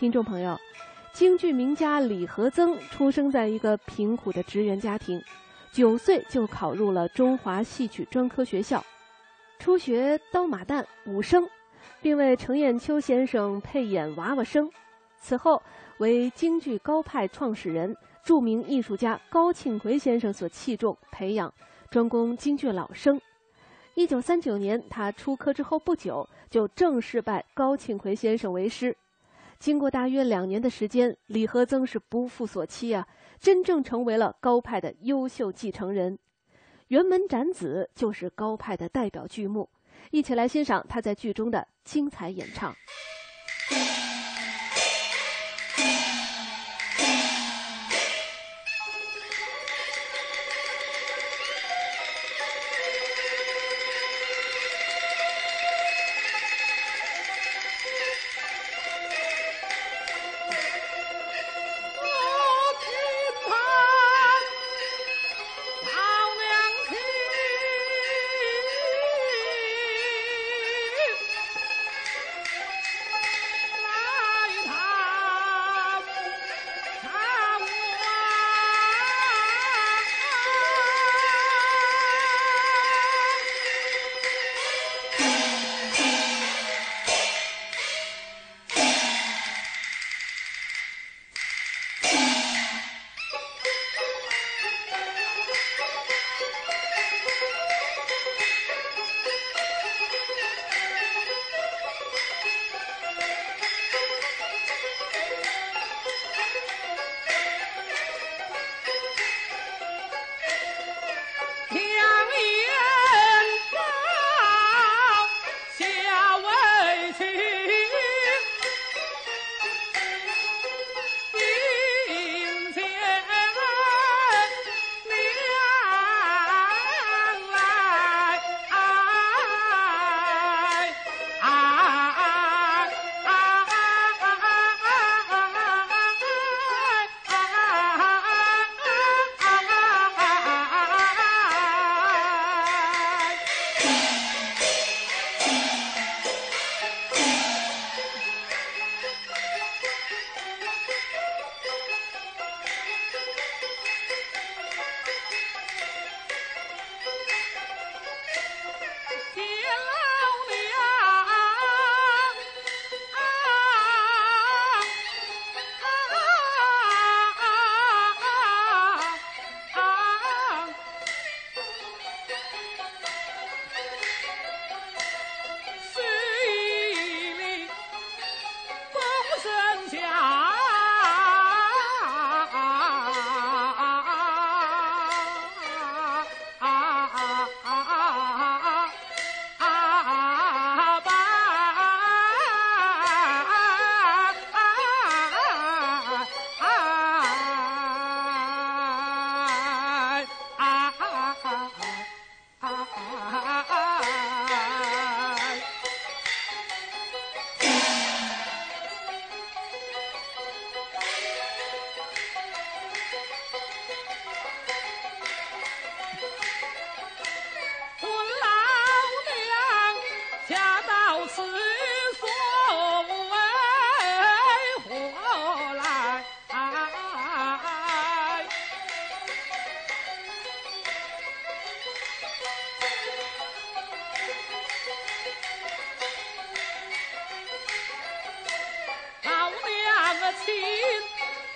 听众朋友，京剧名家李和曾出生在一个贫苦的职员家庭，九岁就考入了中华戏曲专科学校，初学刀马旦、武生，并为程砚秋先生配演娃娃生。此后，为京剧高派创始人、著名艺术家高庆奎先生所器重培养，专攻京剧老生。一九三九年，他出科之后不久，就正式拜高庆奎先生为师。经过大约两年的时间，李和曾是不负所期啊，真正成为了高派的优秀继承人。辕门斩子就是高派的代表剧目，一起来欣赏他在剧中的精彩演唱。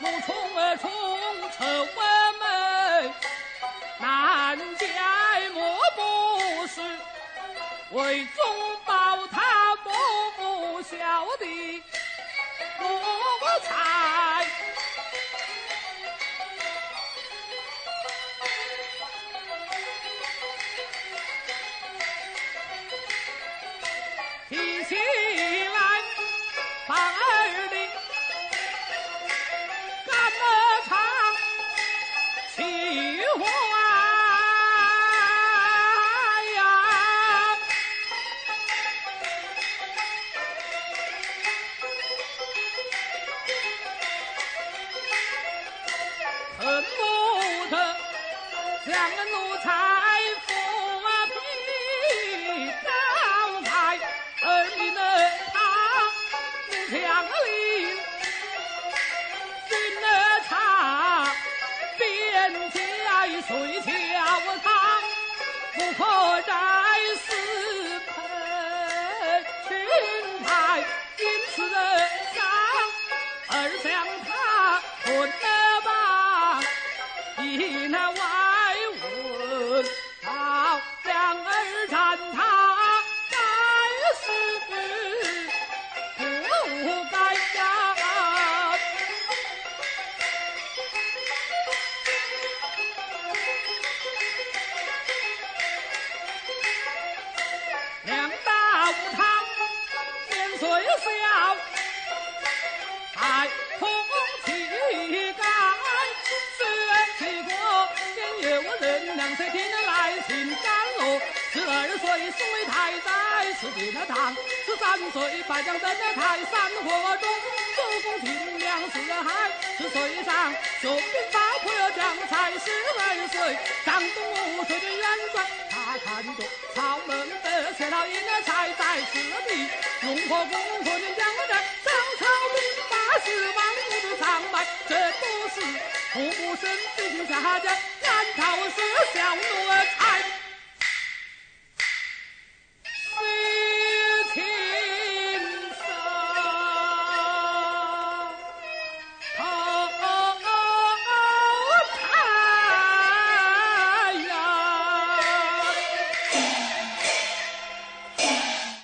怒冲而冲，丑恶门，难解莫不是为中报他不不孝的奴才。提起来，把儿让奴才伏笔招牌儿女能当不强令金吒便边来隋乔汤不可再私吞清台因此人上而将他捆上雄兵八魄将才，十二岁张东吴水军元帅。看着曹仁的千老爷的财在此地，龙婆公婆娘讲的上曹兵八十万兵都长满，这不是虎母生子救下家，难道是小奴才？